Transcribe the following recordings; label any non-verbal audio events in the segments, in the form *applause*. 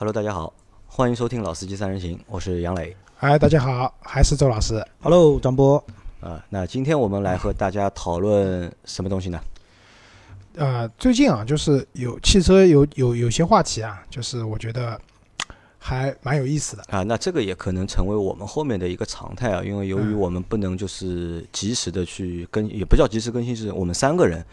Hello，大家好，欢迎收听《老司机三人行》，我是杨磊。哎，大家好，还是周老师。Hello，张波。啊，那今天我们来和大家讨论什么东西呢？呃，最近啊，就是有汽车有有有些话题啊，就是我觉得还蛮有意思的。啊，那这个也可能成为我们后面的一个常态啊，因为由于嗯我们不能就是及时的去更，也不叫及时更新，是我们三个人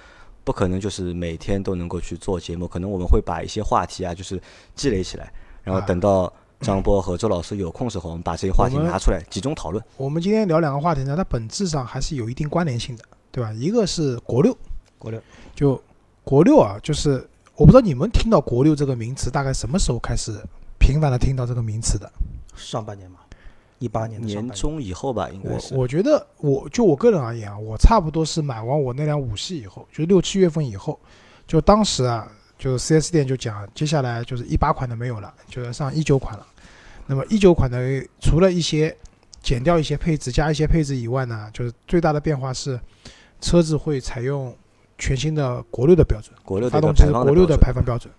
不可能就是每天都能够去做节目，可能我们会把一些话题啊，就是积累起来，然后啊等到张波和周老师有空时候，我们把这些话题拿出来集中讨论。我们今天聊两个话题呢，它本质上还是有一定关联性的，对吧？一个是国六，国六，就国六啊，就是我不知道你们听到国六这个名词，大概什么时候开始频繁的听到这个名词的？上半年嘛，一八年的年。中以后吧，应该我是。我觉得我就我个人而言啊，我差不多是买完我那辆五系以后，就六七月份以后，就当时啊，就 4S 店就讲，接下来就是一八款的没有了，就要上一九款了。那么一九款的除了一些减掉一些配置、加一些配置以外呢，就是最大的变化是车子会采用全新的国六的标准。国六发动机是国六的排放标准，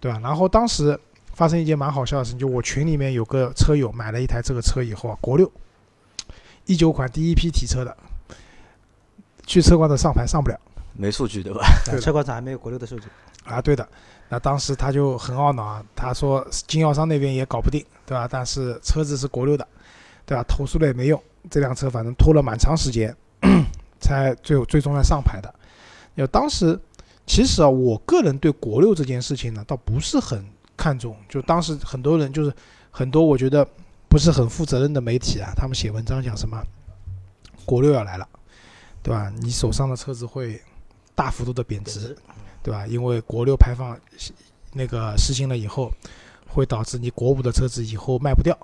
对吧？然后当时发生一件蛮好笑的事情，就我群里面有个车友买了一台这个车以后啊，国六一九款第一批提车的，去车管所上牌上不了没数据对吧？对 *laughs* 车管厂还没有国六的数据。啊，对的。那当时他就很懊恼啊，他说经销商那边也搞不定，对吧？但是车子是国六的，对吧？投诉了也没用，这辆车反正拖了蛮长时间，才最后最终才上牌的。有当时其实啊，我个人对国六这件事情呢，倒不是很看重。就当时很多人就是很多我觉得不是很负责任的媒体啊，他们写文章讲什么国六要来了，对吧？你手上的车子会大幅度的贬值，对吧？因为国六排放那个实行了以后，会导致你国五的车子以后卖不掉。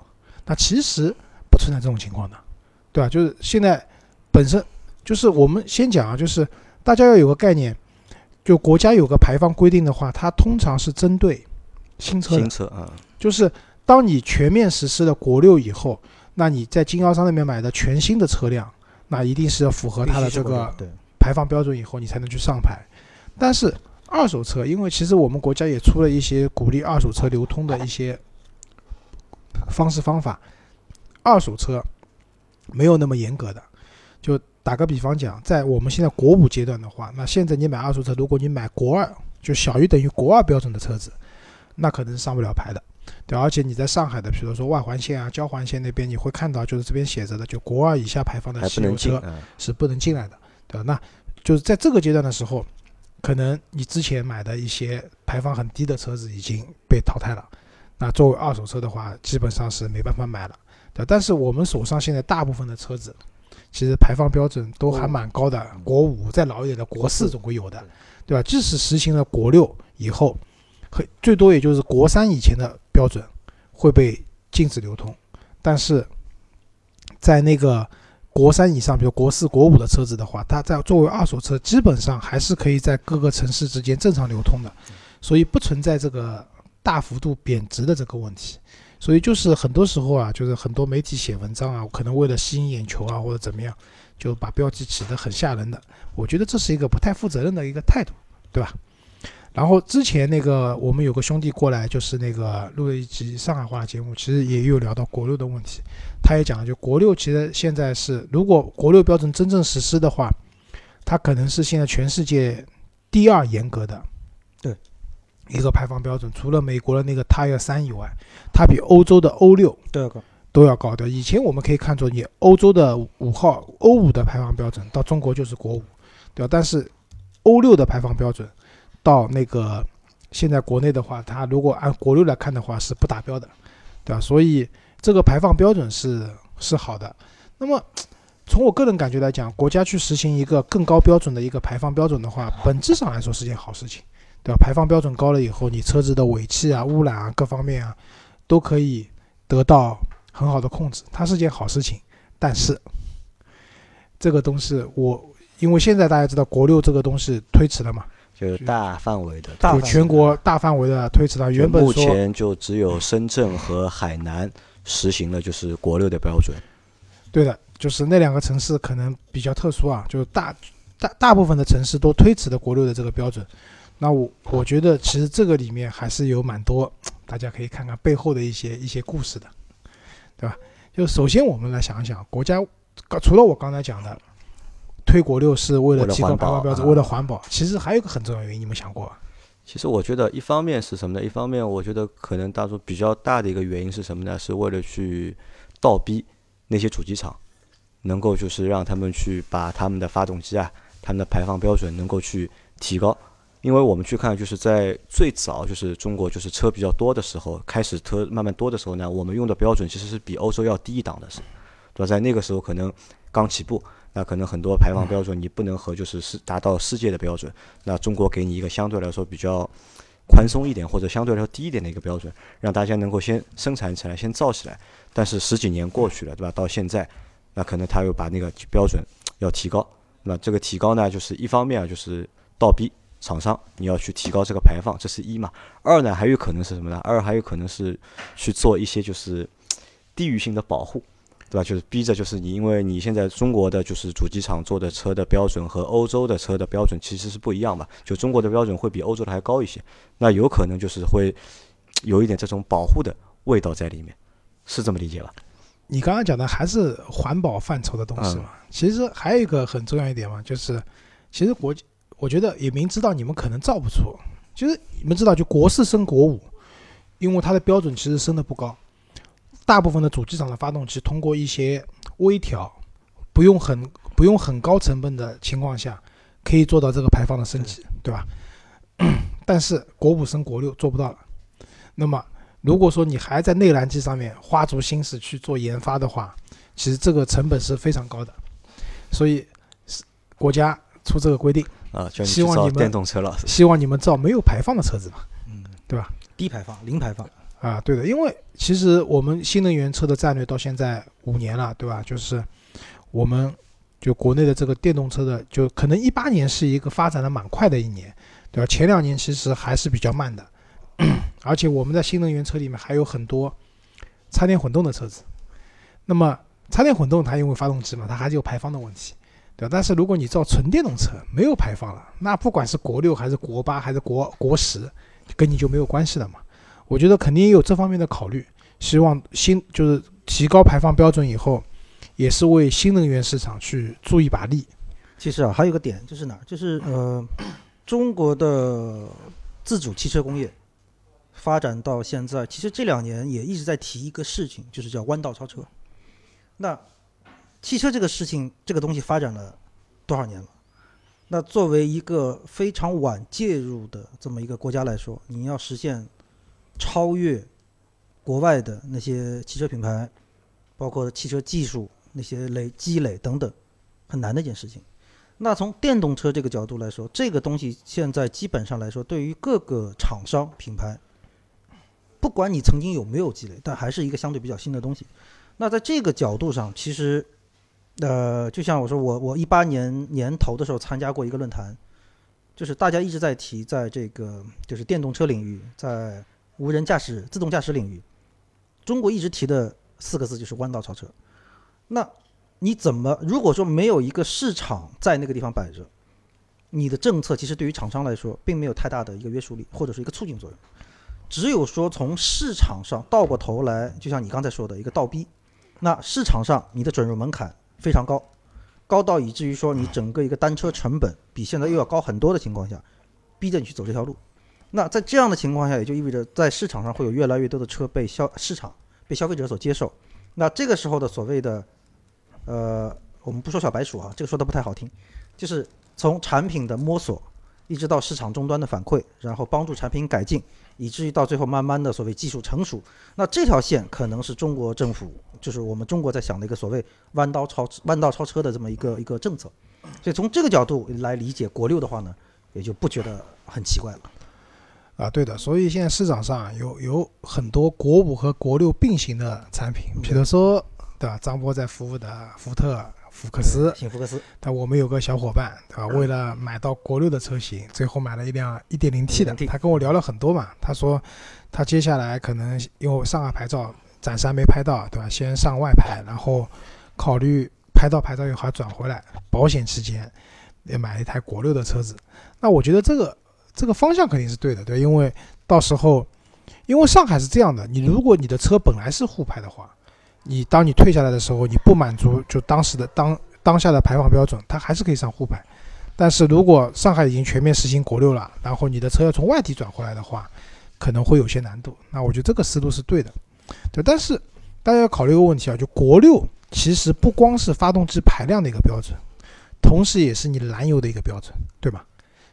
那其实不存在这种情况的，对吧？就是现在本身就是我们先讲啊，就是大家要有个概念，就国家有个排放规定的话，它通常是针对新车的新，车啊，就是当你全面实施了国六以后，那你在经销商那边买的全新的车辆，那一定是要符合它的这个对，排放标准以后，你才能去上牌。但是二手车，因为其实我们国家也出了一些鼓励二手车流通的一些方式方法，二手车没有那么严格的。就打个比方讲，在我们现在国五阶段的话，那现在你买二手车，如果你买国二，就小于等于国二标准的车子，那可能是上不了牌的。对，而且你在上海的，比如说外环线啊、交环线那边，你会看到就是这边写着的，就国二以下排放的汽油车。是不能进来的，对吧？那就是在这个阶段的时候，可能你之前买的一些排放很低的车子已经被淘汰了。那作为二手车的话，基本上是没办法买了，对。但是我们手上现在大部分的车子，其实排放标准都还蛮高的，国五再老一点的国四总会有的，对吧？即使实行了国六以后，很最多也就是国三以前的标准会被禁止流通，但是在那个国三以上，比如国四、国五的车子的话，它在作为二手车，基本上还是可以在各个城市之间正常流通的，所以不存在这个大幅度贬值的这个问题。所以就是很多时候啊，就是很多媒体写文章啊，可能为了吸引眼球啊或者怎么样，就把标题起得很吓人的。我觉得这是一个不太负责任的一个态度，对吧？然后之前那个我们有个兄弟过来，就是那个录了一集上海话的节目，其实也有聊到国六的问题。他也讲了，就国六其实现在是，如果国六标准真正实施的话，它可能是现在全世界第二严格的，对，一个排放标准。除了美国的那个 Tier 三以外，它比欧洲的欧六都要高。都要高的。以前我们可以看作，你欧洲的五号欧五的排放标准到中国就是国五，对吧？但是欧六的排放标准到那个现在国内的话，它如果按国六来看的话是不达标的，对吧？所以这个排放标准是是好的。那么从我个人感觉来讲，国家去实行一个更高标准的一个排放标准的话，本质上来说是件好事情，对吧？排放标准高了以后，你车子的尾气啊、污染啊各方面啊，都可以得到很好的控制，它是件好事情。但是这个东西我，因为现在大家知道国六这个东西推迟了嘛，就是大范围的，就大全国大范围的推迟到。原本目前就只有深圳和海南实行了就是国六的标准。对的，就是那两个城市可能比较特殊啊，就是大大大部分的城市都推迟了国六的这个标准。那我我觉得其实这个里面还是有蛮多大家可以看看背后的一些一些故事的，对吧？就首先我们来想一想，国家除了我刚才讲的推国六是为了提高排放标准，为了环保，其实还有一个很重要原因，你们想过？其实我觉得一方面是什么呢？一方面我觉得可能当中比较大的一个原因是什么呢？是为了去倒逼那些主机厂，能够就是让他们去把他们的发动机啊，他们的排放标准能够去提高。因为我们去看，就是在最早就是中国就是车比较多的时候，开始车慢慢多的时候呢，我们用的标准其实是比欧洲要低一档的，是，对吧？在那个时候可能刚起步。那可能很多排放标准你不能和就是是达到世界的标准，那中国给你一个相对来说比较宽松一点或者相对来说低一点的一个标准，让大家能够先生产起来，先造起来。但是十几年过去了，对吧？到现在，那可能他又把那个标准要提高。那这个提高呢，就是一方面啊，就是倒逼厂商你要去提高这个排放，这是一嘛。二呢，还有可能是什么呢？二还有可能是去做一些就是地域性的保护。对吧？就是逼着，就是你，因为你现在中国的就是主机厂做的车的标准和欧洲的车的标准其实是不一样嘛。就中国的标准会比欧洲的还高一些，那有可能就是会有一点这种保护的味道在里面，是这么理解吧？你刚刚讲的还是环保范畴的东西嘛？其实还有一个很重要一点嘛，就是其实国，我觉得也明知道你们可能造不出，其实你们知道，就国四升国五，因为它的标准其实升的不高。大部分的主机厂的发动机通过一些微调，不用很不用很高成本的情况下，可以做到这个排放的升级，对吧？*coughs* 但是国五升国六做不到了。那么如果说你还在内燃机上面花足心思去做研发的话，其实这个成本是非常高的。所以是国家出这个规定啊，希望你们电动车了，希望你们造没有排放的车子嘛，嗯，对吧？低排放，零排放。啊，对的，因为其实我们新能源车的战略到现在五年了，对吧？就是我们就国内的这个电动车的，就可能一八年是一个发展的蛮快的一年，对吧？前两年其实还是比较慢的，而且我们在新能源车里面还有很多插电混动的车子。那么插电混动它因为发动机嘛，它还是有排放的问题，对吧？但是如果你造纯电动车，没有排放了，那不管是国六还是国八还是国国十，跟你就没有关系了嘛。我觉得肯定也有这方面的考虑，希望新就是提高排放标准以后，也是为新能源市场去助一把力。其实啊，还有个点就是哪儿，就是呃，中国的自主汽车工业发展到现在，其实这两年也一直在提一个事情，就是叫弯道超车。那汽车这个事情，这个东西发展了多少年了？那作为一个非常晚介入的这么一个国家来说，你要实现。超越国外的那些汽车品牌，包括汽车技术那些累积累等等，很难的一件事情。那从电动车这个角度来说，这个东西现在基本上来说，对于各个厂商品牌，不管你曾经有没有积累，但还是一个相对比较新的东西。那在这个角度上，其实，呃，就像我说，我我一八年年头的时候参加过一个论坛，就是大家一直在提，在这个就是电动车领域，在无人驾驶、自动驾驶领域，中国一直提的四个字就是弯道超车。那你怎么如果说没有一个市场在那个地方摆着，你的政策其实对于厂商来说并没有太大的一个约束力或者是一个促进作用。只有说从市场上倒过头来，就像你刚才说的一个倒逼，那市场上你的准入门槛非常高，高到以至于说你整个一个单车成本比现在又要高很多的情况下，逼着你去走这条路。那在这样的情况下，也就意味着在市场上会有越来越多的车被消市场被消费者所接受。那这个时候的所谓的，呃，我们不说小白鼠啊，这个说的不太好听，就是从产品的摸索，一直到市场终端的反馈，然后帮助产品改进，以至于到最后慢慢的所谓技术成熟。那这条线可能是中国政府，就是我们中国在想的一个所谓弯道超弯道超车的这么一个一个政策。所以从这个角度来理解国六的话呢，也就不觉得很奇怪了。啊，对的，所以现在市场上有有很多国五和国六并行的产品，比如说，对吧？张波在服务的福特福克斯，新福克斯。但我们有个小伙伴，对吧？为了买到国六的车型，最后买了一辆 1.0T 的。他跟我聊了很多嘛，他说他接下来可能因为上海牌照暂时还没拍到，对吧？先上外牌，然后考虑拍到牌照以后还转回来，保险期间也买一台国六的车子。那我觉得这个。这个方向肯定是对的，对，因为到时候因为上海是这样的，你如果你的车本来是沪牌的话，你当你退下来的时候，你不满足就当时的当当下的排放标准，它还是可以上沪牌。但是如果上海已经全面实行国六了，然后你的车要从外地转回来的话，可能会有些难度。那我觉得这个思路是对的，对。但是大家要考虑一个问题啊，就国六其实不光是发动机排量的一个标准，同时也是你燃油的一个标准，对吧？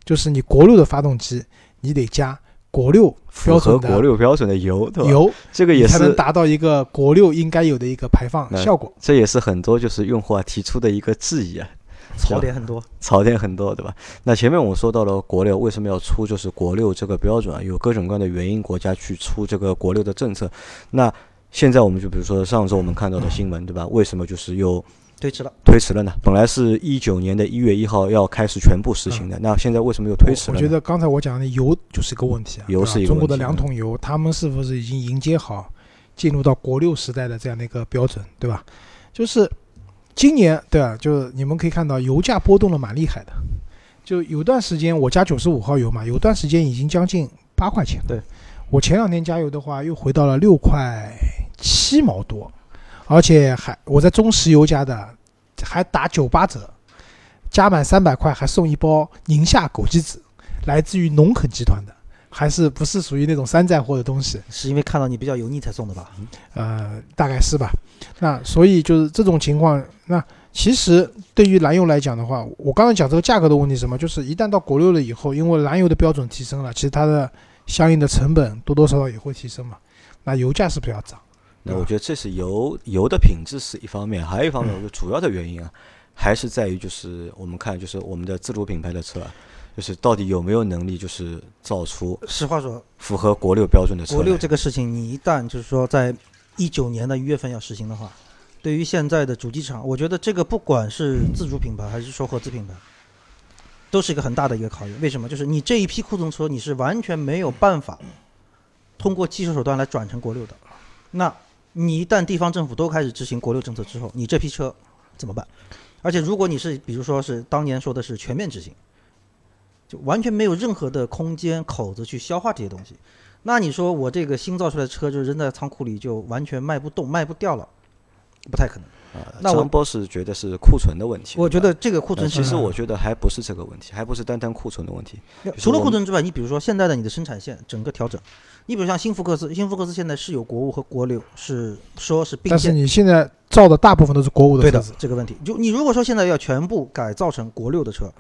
就是你国六的发动机，你得加国六标准的国六标准的油，对吧？油，这个也是才能，达到一个国六应该有的一个排放效果。这也是很多就是用户啊提出的一个质疑啊，*laughs* 槽点很多。槽点很多，对吧？那前面我们说到了国六为什么要出就是国六这个标准啊，有各种各样的原因，国家去出这个国六的政策。那现在我们就比如说上周我们看到的新闻，对吧？为什么就是又推迟了，推迟了呢？本来是一九年的一月一号要开始全部实行的，那现在为什么又推迟了呢？我觉得刚才我讲的油就是一个问题啊，油是一个中国的两桶油，他们是不是已经迎接好进入到国六时代的这样的一个标准，对吧？就是今年，对吧？就是你们可以看到油价波动的蛮厉害的，就有段时间我加九十五号油嘛，有段时间已经将近八块钱。对，我前两天加油的话，又回到了六块七毛多，而且还我在中石油加的，还打九八折，加满三百块还送一包宁夏枸杞子，来自于农垦集团的，还是不是属于那种山寨货的东西？是因为看到你比较油腻才送的吧？呃，大概是吧。那所以就是这种情况，那其实对于燃油来讲的话，我刚才讲这个价格的问题是什么，就是一旦到国六了以后，因为燃油的标准提升了，其实它的相应的成本多多少少也会提升嘛。那油价是不是要涨？那我觉得这是油油的品质是一方面，还有一方面，我觉得主要的原因啊，还是在于就是我们看就是我们的自主品牌的车啊，就是到底有没有能力就是造出实话说，符合国六标准的车。国六这个事情，你一旦就是说在一九年的一月份要实行的话，对于现在的主机厂，我觉得这个不管是自主品牌还是说合资品牌，都是一个很大的一个考验。为什么？就是你这一批库存车，你是完全没有办法通过技术手段来转成国六的。那你一旦地方政府都开始执行国六政策之后，你这批车怎么办？而且如果你是比如说是当年说的是全面执行，就完全没有任何的空间口子去消化这些东西。那你说我这个新造出来的车就扔在仓库里就完全卖不动、卖不掉了，不太可能。啊，那我张波是觉得是库存的问题。我觉得这个库存其实我觉得还不是这个问题，还不是单单库存的问题。除了库存之外，你比如说现在的你的生产线整个调整，你比如像新福克斯，新福克斯现在是有国五和国六，是说是并但是。你现在造的大部分都是国五的车子，，这个问题，就你如果说现在要全部改造成国六的车，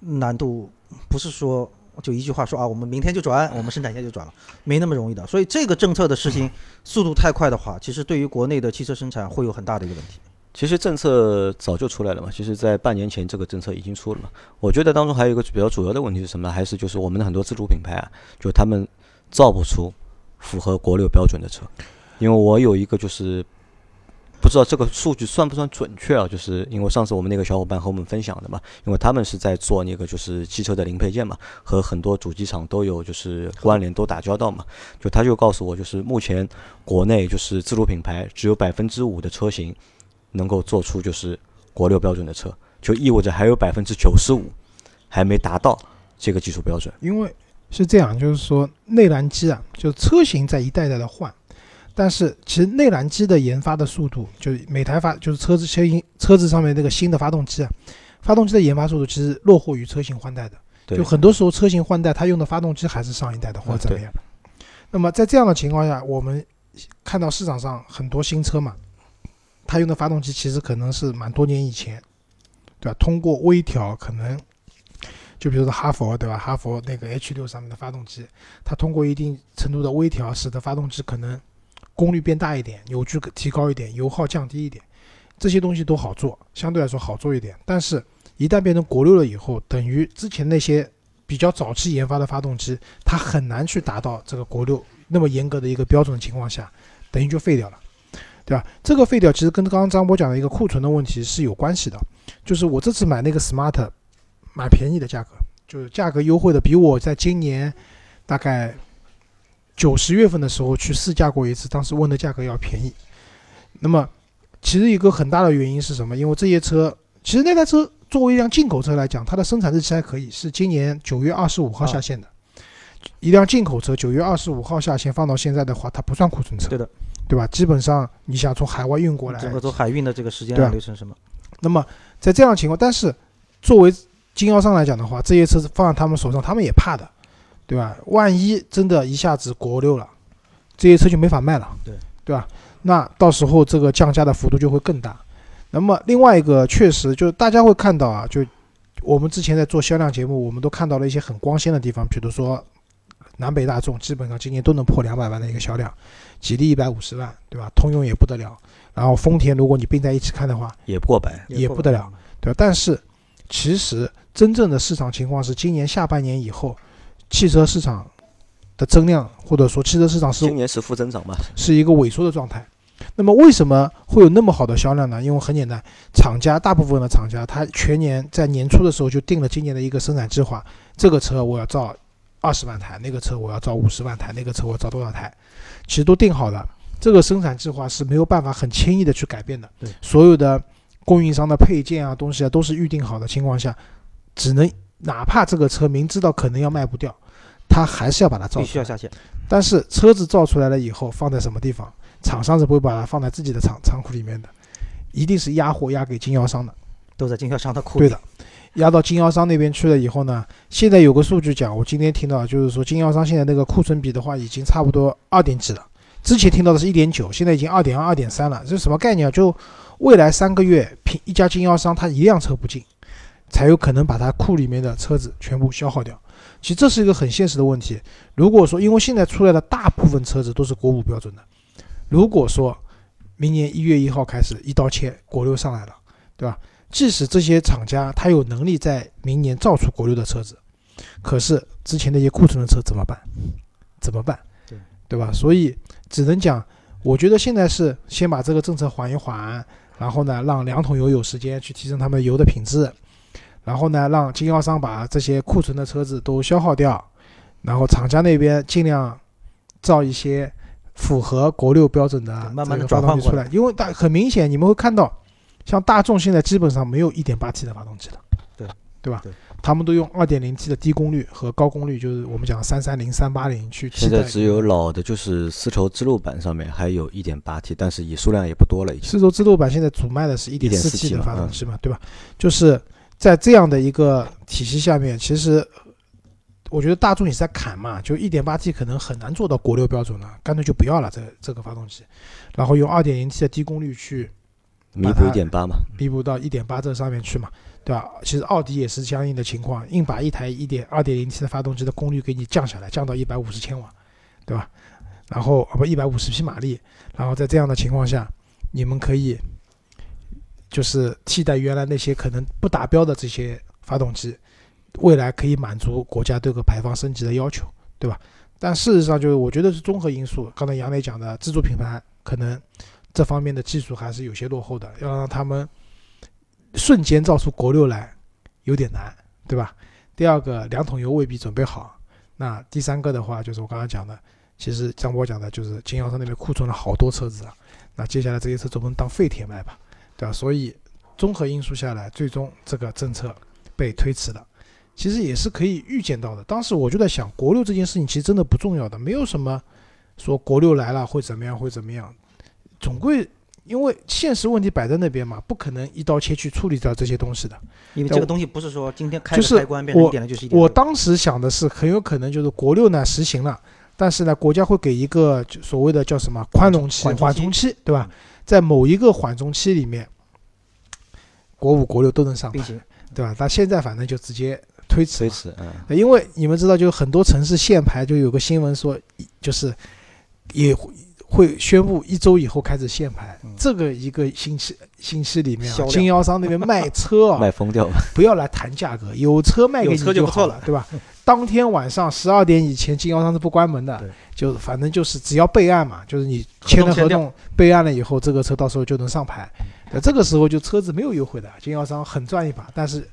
难度不是说就一句话说啊，我们明天就转，我们生产线就转了，没那么容易的。所以这个政策的事情速度太快的话，其实对于国内的汽车生产会有很大的一个问题。其实政策早就出来了嘛，其实，在半年前这个政策已经出了嘛。我觉得当中还有一个比较主要的问题是什么呢？还是就是我们的很多自主品牌啊，就他们造不出符合国六标准的车。因为我有一个就是不知道这个数据算不算准确啊？就是因为上次我们那个小伙伴和我们分享的嘛，因为他们是在做那个就是汽车的零配件嘛，和很多主机厂都有就是关联，都打交道嘛。就他就告诉我，就是目前国内就是自主品牌只有百分之五的车型能够做出就是国六标准的车，就意味着还有百分之九十五还没达到这个技术标准。因为是这样，就是说内燃机啊，就车型在一代代的换，但是其实内燃机的研发的速度，就是每台发就是车子车型车子上面那个新的发动机啊，发动机的研发速度其实落后于车型换代的。对就很多时候车型换代，它用的发动机还是上一代的或者怎么样。那么在这样的情况下，我们看到市场上很多新车嘛，它用的发动机其实可能是蛮多年以前，对吧？通过微调，可能就比如说哈佛，对吧？哈佛那个 H 六上面的发动机，它通过一定程度的微调，使得发动机可能功率变大一点，扭矩提高一点，油耗降低一点，这些东西都好做，相对来说好做一点。但是，一旦变成国六了以后，等于之前那些比较早期研发的发动机，它很难去达到这个国六那么严格的一个标准的情况下，等于就废掉了，对吧？这个废掉其实跟刚刚张波讲的一个库存的问题是有关系的，就是我这次买那个 smart，买便宜的价格，就是价格优惠的，比我在今年大概九十月份的时候去试驾过一次，当时问的价格要便宜。那么，其实一个很大的原因是什么？因为这些车，其实那台车作为一辆进口车来讲，它的生产日期还可以，是今年九月二十五号下线的。一辆进口车九月二十五号下线放到现在的话，它不算库存车，对的，对吧？基本上你想从海外运过来，整个做海运的这个时间流程什么，那么在这样的情况，但是作为经销商来讲的话，这些车子放在他们手上，他们也怕的，对吧？万一真的一下子国六了，这些车就没法卖了，对对吧？那到时候这个降价的幅度就会更大。那么另外一个，确实就是大家会看到啊，就我们之前在做销量节目，我们都看到了一些很光鲜的地方，比如说南北大众基本上今年都能破两百万的一个销量，吉利一百五十万，对吧？通用也不得了，然后丰田如果你并在一起看的话，也不过百。也不得了，对吧？但是其实真正的市场情况是，今年下半年以后，汽车市场的增量或者说汽车市场是今年是负增长嘛？是一个萎缩的状态。那么为什么会有那么好的销量呢？因为很简单，厂家大部分的厂家他全年在年初的时候就定了今年的一个生产计划，这个车我要造二十万台，那个车我要造五十万台，那个车我要造多少台，其实都定好了。这个生产计划是没有办法很轻易的去改变的。对，所有的供应商的配件啊东西啊都是预定好的情况下，只能哪怕这个车明知道可能要卖不掉，他还是要把它造出来。必须要下线，但是车子造出来了以后，放在什么地方？厂商是不会把它放在自己的仓仓库里面的，一定是压货压给经销商的。都在经销商的库里。对的，压到经销商那边去了以后呢，现在有个数据讲，我今天听到就是说经销商现在那个库存比的话，已经差不多二点几了。之前听到的是一点九，现在已经二点二、二点三了。这是什么概念啊？就未来三个月，平一家经销商他一辆车不进，才有可能把它库里面的车子全部消耗掉。其实这是一个很现实的问题。如果说，因为现在出来的大部分车子都是国五标准的，如果说明年一月一号开始一刀切，国六上来了，对吧？即使这些厂家他有能力在明年造出国六的车子，可是之前那些库存的车怎么办？怎么办？对对吧？所以只能讲，我觉得现在是先把这个政策缓一缓，然后呢，让两桶油有时间去提升他们油的品质，然后呢，让经销商把这些库存的车子都消耗掉，然后厂家那边尽量造一些符合国六标准的慢慢的发动机转换出来，因为大很明显你们会看到，像大众现在基本上没有 1.8T 的发动机了，对对吧对？他们都用 2.0T 的低功率和高功率，就是我们讲330、380去。现在只有老的，就是丝绸之路版上面还有一点八 T，但是也数量也不多了，已经。丝绸之路版现在主卖的是一点四 T 的发动机嘛，对吧？就是在这样的一个体系下面，其实我觉得大众也是在砍嘛，就 1.8T 可能很难做到国六标准了，干脆就不要了这这个发动机，然后用 2.0T 的低功率去弥补一点八嘛，弥补到1.8这上面去嘛，对吧？其实奥迪也是相应的情况，硬把一台1点 2.0T 的发动机的功率给你降下来，降到150千瓦，对吧？然后啊不150匹马力，然后在这样的情况下，你们可以就是替代原来那些可能不达标的这些发动机，未来可以满足国家对这个排放升级的要求，对吧？但事实上，就是我觉得是综合因素。刚才杨磊讲的，自主品牌可能这方面的技术还是有些落后的，要让他们瞬间造出国六来有点难，对吧？第二个，两桶油未必准备好。那第三个的话，就是我刚刚讲的，其实张波讲的就是经销商那边库存了好多车子啊。那接下来这些车总不能当废铁卖吧，对吧？所以综合因素下来，最终这个政策被推迟了。其实也是可以预见到的。当时我就在想，国六这件事情其实真的不重要的，没有什么说国六来了会怎么样会怎么样，总归因为现实问题摆在那边嘛，不可能一刀切去处理掉这些东西的。因为这个东西不是说今天开开关变成一点的就是一点。我当时想的是，很有可能就是国六呢实行了，但是呢，国家会给一个所谓的叫什么宽容期、缓冲期缓冲期，对吧？在某一个缓冲期里面，国五、国六都能上牌，对吧？但现在反正就直接推迟，推迟，嗯，因为你们知道，就很多城市限牌，就有个新闻说，就是也会会宣布一周以后开始限牌。嗯这个一个星期星期里面、啊，经销商那边卖车啊，卖疯掉了，不要来谈价格，有车卖给你车就好了，对吧？*laughs* 当天晚上十二点以前，经销商是不关门的对，就反正就是只要备案嘛，就是你签了合合同，备案了以后，这个车到时候就能上牌。那这个时候就车子没有优惠的，经销商很赚一把，但是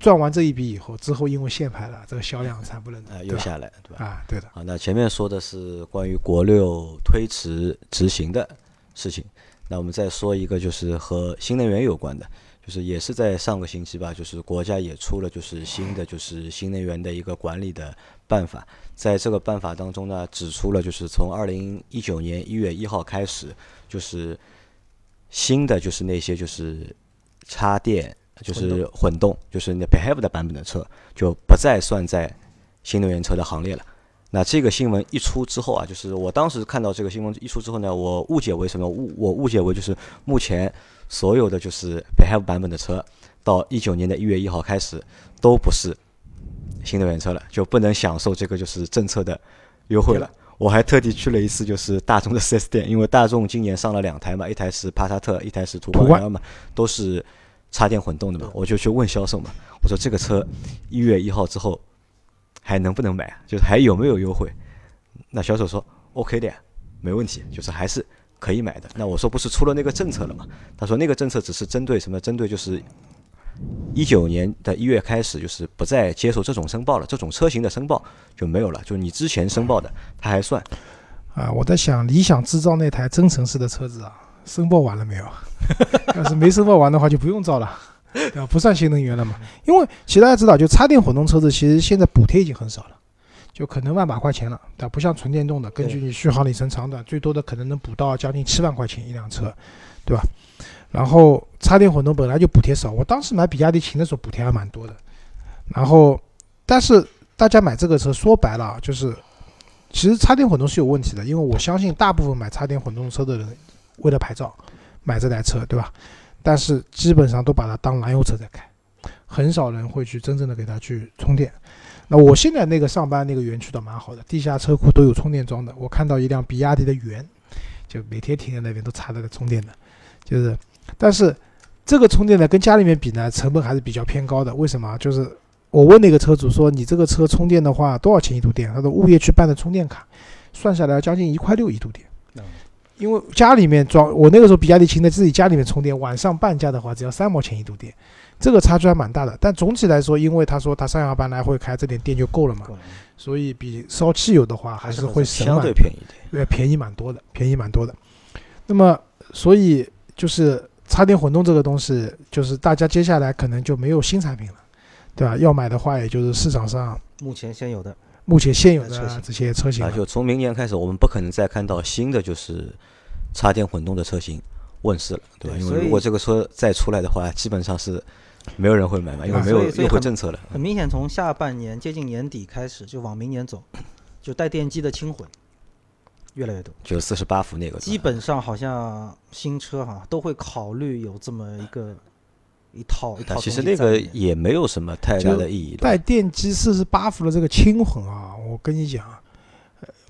赚完这一笔以后，之后因为限牌了，这个销量才不忍睹，啊，对吧？又下来，对吧？啊，对的，啊，那前面说的是关于国六推迟执行的事情，那我们再说一个就是和新能源有关的，就是也是在上个星期吧，就是国家也出了就是新的就是新能源的一个管理的办法，在这个办法当中呢，指出了就是从二零一九年一月一号开始，就是新的就是那些就是插电就是混动就是那 PHEV 的版本的车就不再算在新能源车的行列了。那这个新闻一出之后啊，就是我当时看到这个新闻一出之后呢，我误解为什么误我误解为就是目前。所有的就是 PHEV 版本的车，到一九年的一月一号开始，都不是新能源车了，就不能享受这个就是政策的优惠了。我还特地去了一次就是大众的 4S 店，因为大众今年上了两台嘛，一台是帕萨特，一台是途观 L 嘛，都是插电混动的嘛。我就去问销售嘛，我说这个车一月一号之后还能不能买？就是还有没有优惠？那销售说 OK 的呀，没问题，就是还是。可以买的，那我说不是出了那个政策了吗？他说那个政策只是针对什么？针对就是一九年的一月开始，就是不再接受这种申报了，这种车型的申报就没有了。就你之前申报的，他还算。啊，我在想，理想制造那台增程式的车子啊，申报完了没有？*laughs* 要是没申报完的话，就不用造了，对吧？不算新能源了嘛。因为其实大家知道，就插电混动车子，其实现在补贴已经很少了。就可能万把块钱了，但不像纯电动的，根据你续航里程长短，最多的可能能补到将近七万块钱一辆车，对吧？然后插电混动本来就补贴少，我当时买比亚迪秦的时候补贴还蛮多的。然后，但是大家买这个车说白了就是，其实插电混动是有问题的，因为我相信大部分买插电混动车的人为了牌照买这台车，对吧？但是基本上都把它当燃油车在开，很少人会去真正的给它去充电。那我现在那个上班那个园区倒蛮好的，地下车库都有充电桩的。我看到一辆比亚迪的元，就每天停在那边都插着个充电的，就是，但是这个充电呢跟家里面比呢成本还是比较偏高的。为什么？就是我问那个车主说，你这个车充电的话多少钱一度电？他说物业去办的充电卡，算下来将近一块六一度电。因为家里面装，我那个时候比亚迪秦在自己家里面充电，晚上半价的话只要三毛钱一度电。这个差距还蛮大的，但总体来说，因为他说他上下班来回开，这点电就够了嘛，所以比烧汽油的话还是会省相对便宜点，对，便宜蛮多的，便宜蛮多的。那么，所以就是插电混动这个东西，就是大家接下来可能就没有新产品了，对吧？要买的话，也就是市场上目前现有的、目前现有的这些车型啊，就从明年开始，我们不可能再看到新的就是插电混动的车型问世了，对吧？因为如果这个车再出来的话，基本上是。没有人会买嘛，因为没有优惠政策了。很明显，从下半年接近年底开始，就往明年走，就带电机的轻混越来越多。就四十八伏那个，基本上好像新车哈都会考虑有这么一个一套一套。其实那个也没有什么太大的意义。带电机四十八伏的这个轻混啊，我跟你讲，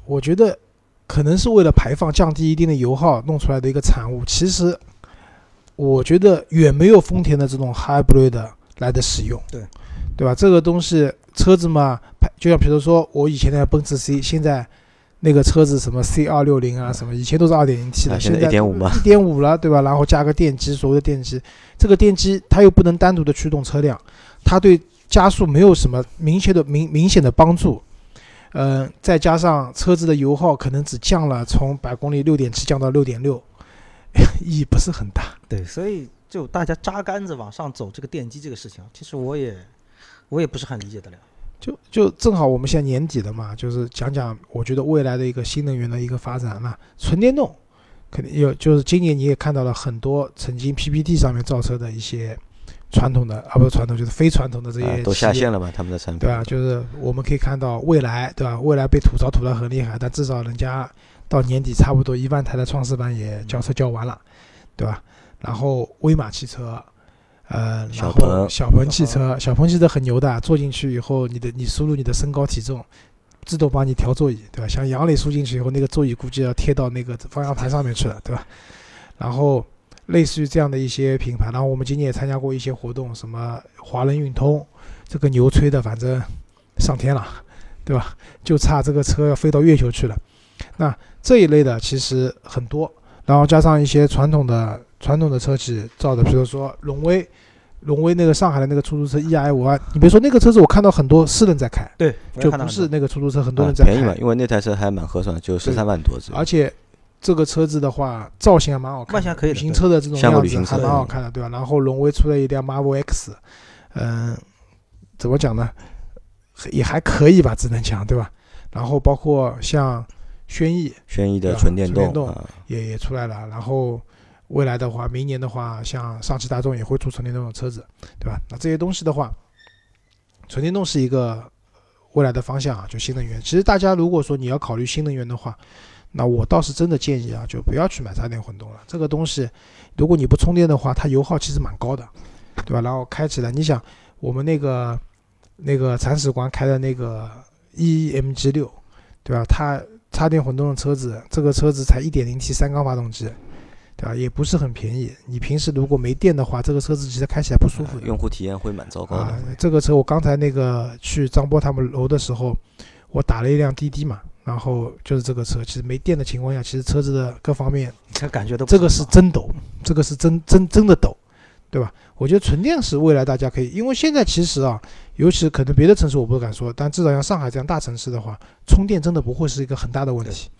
我觉得可能是为了排放降低一定的油耗弄出来的一个产物。其实。我觉得远没有丰田的这种 hybrid 来的实用，对，对吧？这个东西车子嘛，就像比如说我以前的奔驰 C，现在那个车子什么 C 二六零啊，什么以前都是二点零 T 的，现在一点五嘛，*laughs* 一点五了，对吧？然后加个电机，所谓的电机，这个电机它又不能单独的驱动车辆，它对加速没有什么明显的明明显的帮助，嗯，再加上车子的油耗可能只降了从百公里六点七降到六点六。*laughs* 意义不是很大，对，所以就大家扎杆子往上走这个电机这个事情，其实我也我也不是很理解得了。就就正好我们现在年底了嘛，就是讲讲我觉得未来的一个新能源的一个发展嘛，纯电动肯定有，就是今年你也看到了很多曾经 PPT 上面造车的一些传统的啊不是传统就是非传统的这些都下线了嘛，他们的产品对吧？就是我们可以看到未来对吧？未来被吐槽吐得很厉害，但至少人家。到年底差不多一万台的创世版也交车交完了，对吧？然后威马汽车，呃，然后小鹏汽车，小鹏汽车很牛的，坐进去以后，你的你输入你的身高体重，自动帮你调座椅，对吧？像杨磊输进去以后，那个座椅估计要贴到那个方向盘上面去了，对吧？然后类似于这样的一些品牌，然后我们今年也参加过一些活动，什么华人运通，这个牛吹的，反正上天了，对吧？就差这个车要飞到月球去了，那。这一类的其实很多，然后加上一些传统的传统的车企造的，比如说荣威，荣威那个上海的那个出租车 E I 五万，你别说那个车子，我看到很多私人在开，对，就不是那个出租车，很多人在开，便宜嘛，因为那台车还蛮合算，就十三万多。而且这个车子的话，造型还蛮好看旅行车的这种样子还蛮好看的，对吧？然后荣威出了一辆 Marvel X，嗯，怎么讲呢？也还可以吧，只能讲，对吧？然后包括像轩逸轩逸的纯电纯电动也也出来了，然后未来的话，明年的话，像上汽大众也会出纯电动的车子，对吧？那这些东西的话，纯电动是一个未来的方向啊，就新能源。其实大家如果说你要考虑新能源的话，那我倒是真的建议啊，就不要去买插电混动了。这个东西，如果你不充电的话，它油耗其实蛮高的，对吧？然后开起来，你想我们那个那个铲屎官开的那个 EMG 六，对吧？它插电混动的车子，这个车子才 1.0T 三缸发动机，对吧？也不是很便宜。你平时如果没电的话，这个车子其实开起来不舒服的。用户体验会蛮糟糕啊。，这个车我刚才那个去张波他们楼的时候，我打了一辆滴滴嘛，然后就是这个车，其实没电的情况下，其实车子的各方面，这感觉都这个是真抖，这个是真真真的抖，对吧？我觉得纯电是未来大家可以，因为现在其实啊，尤其可能别的城市我不敢说，但至少像上海这样大城市的话，充电真的不会是一个很大的问题。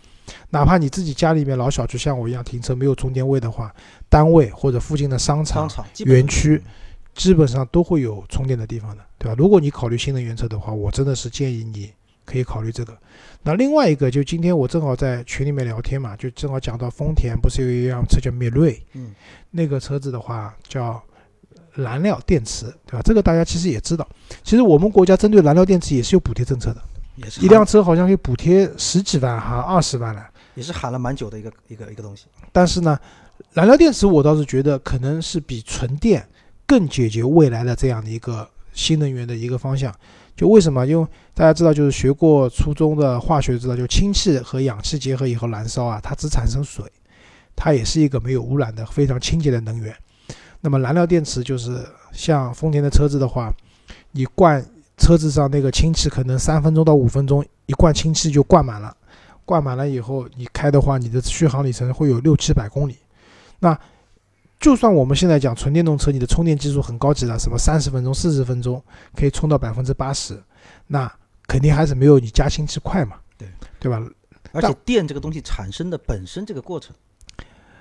哪怕你自己家里面老小区像我一样停车没有充电位的话，单位或者附近的商场商、场园区基本上都会有充电的地方的，对吧？如果你考虑新能源车的话，我真的是建议你可以考虑这个。那另外一个，就今天我正好在群里面聊天嘛，就正好讲到丰田不是有一辆车叫米锐，嗯，那个车子的话叫燃料电池，对吧？这个大家其实也知道，其实我们国家针对燃料电池也是有补贴政策的，也是一辆车好像可以补贴十几万，还二十万了。也是喊了蛮久的一个一个一个东西。但是呢，燃料电池我倒是觉得可能是比纯电更解决未来的这样的一个新能源的一个方向。就为什么？因为大家知道，就是学过初中的化学知道，就氢气和氧气结合以后燃烧啊，它只产生水，它也是一个没有污染的非常清洁的能源。那么燃料电池就是像丰田的车子的话，你灌车子上那个氢气，可能三分钟到五分钟一罐氢气就灌满了。灌满了以后，你开的话，你的续航里程会有六七百公里。那就算我们现在讲纯电动车，你的充电技术很高级了，什么三十分钟、四十分钟可以充到百分之八十，那肯定还是没有你加氢气快嘛，对对吧？而且电这个东西产生的本身这个过程，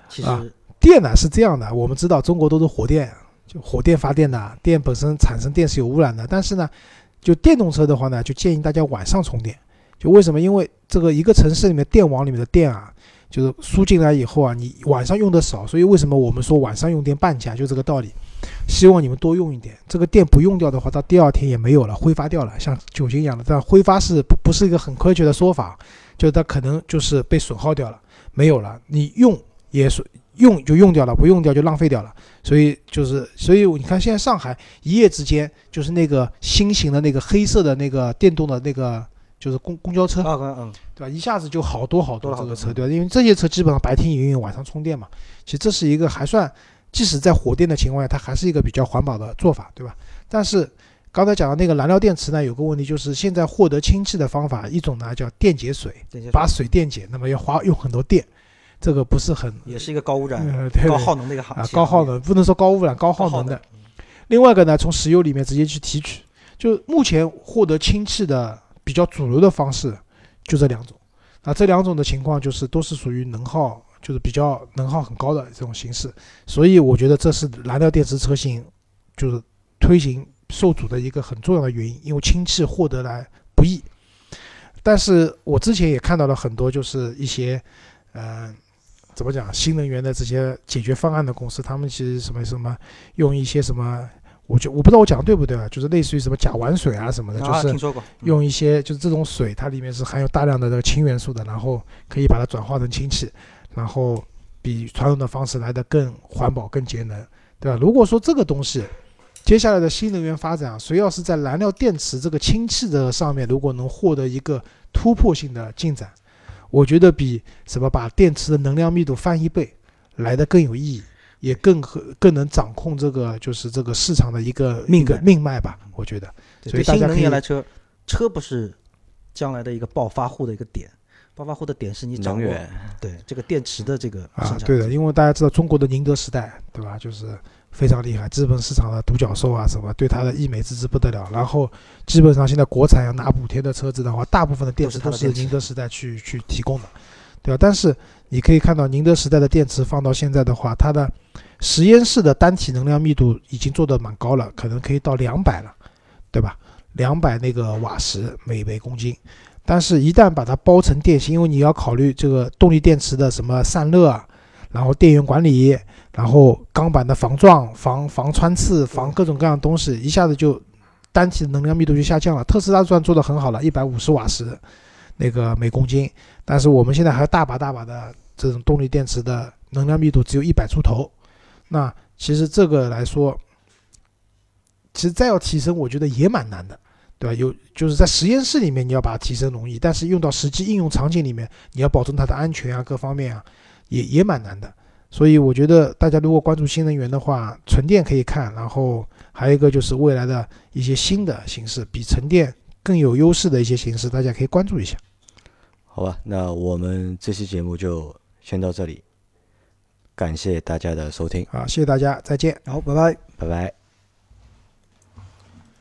其实啊电呢是这样的，我们知道中国都是火电，就火电发电的，电本身产生电是有污染的，但是呢，就电动车的话呢，就建议大家晚上充电。就为什么？因为这个一个城市里面电网里面的电啊，就是输进来以后啊，你晚上用的少，所以为什么我们说晚上用电半价，就这个道理。希望你们多用一点，这个电不用掉的话，到第二天也没有了，挥发掉了，像酒精一样的。但挥发是不不是一个很科学的说法，就它可能就是被损耗掉了，没有了。你用也是用就用掉了，不用掉就浪费掉了。所以就是，所以你看现在上海一夜之间，就是那个新型的那个黑色的那个电动的那个就是公公交车，啊嗯，对吧？一下子就好多好多这个车，对吧？因为这些车基本上白天营运，晚上充电嘛。其实这是一个还算，即使在火电的情况下，它还是一个比较环保的做法，对吧？但是刚才讲的那个燃料电池呢，有个问题就是现在获得氢气的方法，一种呢叫电解水，把水电解，那么要花用很多电，这个不是很也是一个高污染、呃对高耗能的一个行啊业，高耗能，不能说高污染，高耗能的。另外一个呢，从石油里面直接去提取，就目前获得氢气的比较主流的方式就这两种。啊，这两种的情况就是都是属于能耗，就是比较能耗很高的这种形式。所以我觉得这是燃料电池车型就是推行受阻的一个很重要的原因，因为氢气获得来不易。但是我之前也看到了很多，就是一些，呃，怎么讲新能源的这些解决方案的公司，他们其实什么什么用一些什么，我就我不知道我讲的对不对啊，就是类似于什么甲烷水啊什么的，就是用一些就是这种水，它里面是含有大量的这个氢元素的，然后可以把它转化成氢气，然后比传统的方式来的更环保、更节能，对吧？如果说这个东西，接下来的新能源发展啊，谁要是在燃料电池这个氢气的上面，如果能获得一个突破性的进展，我觉得比什么把电池的能量密度翻一倍来的更有意义，也更和更能掌控这个就是这个市场的一个命脉命脉吧，我觉得。所以大家可以能源来车，车不是将来的一个暴发户的一个点，暴发户的点是你掌握对这个电池的这个啊对的，因为大家知道中国的宁德时代，对吧？就是非常厉害，资本市场的独角兽啊，什么对它的溢美之词不得了。然后基本上现在国产要拿补贴的车子的话，大部分的电池都是宁德时代去去提供的，对吧？但是你可以看到宁德时代的电池放到现在的话，它的实验室的单体能量密度已经做得蛮高了，可能可以到两百了，对吧？两百那个瓦时每每公斤。但是，一旦把它包成电芯，因为你要考虑这个动力电池的什么散热，然后电源管理，然后钢板的防撞、防防穿刺、防各种各样的东西，一下子就单体的能量密度就下降了。特斯拉算做的很好了，一百五十瓦时那个每公斤，但是我们现在还有大把大把的这种动力电池的能量密度只有一百出头。那其实这个来说，其实再要提升，我觉得也蛮难的。对吧？有就是在实验室里面你要把它提升容易，但是用到实际应用场景里面，你要保证它的安全啊，各方面啊，也也蛮难的。所以我觉得大家如果关注新能源的话，纯电可以看，然后还有一个就是未来的一些新的形式，比纯电更有优势的一些形式，大家可以关注一下。好吧，那我们这期节目就先到这里，感谢大家的收听，好，谢谢大家，再见。好，拜拜。拜拜。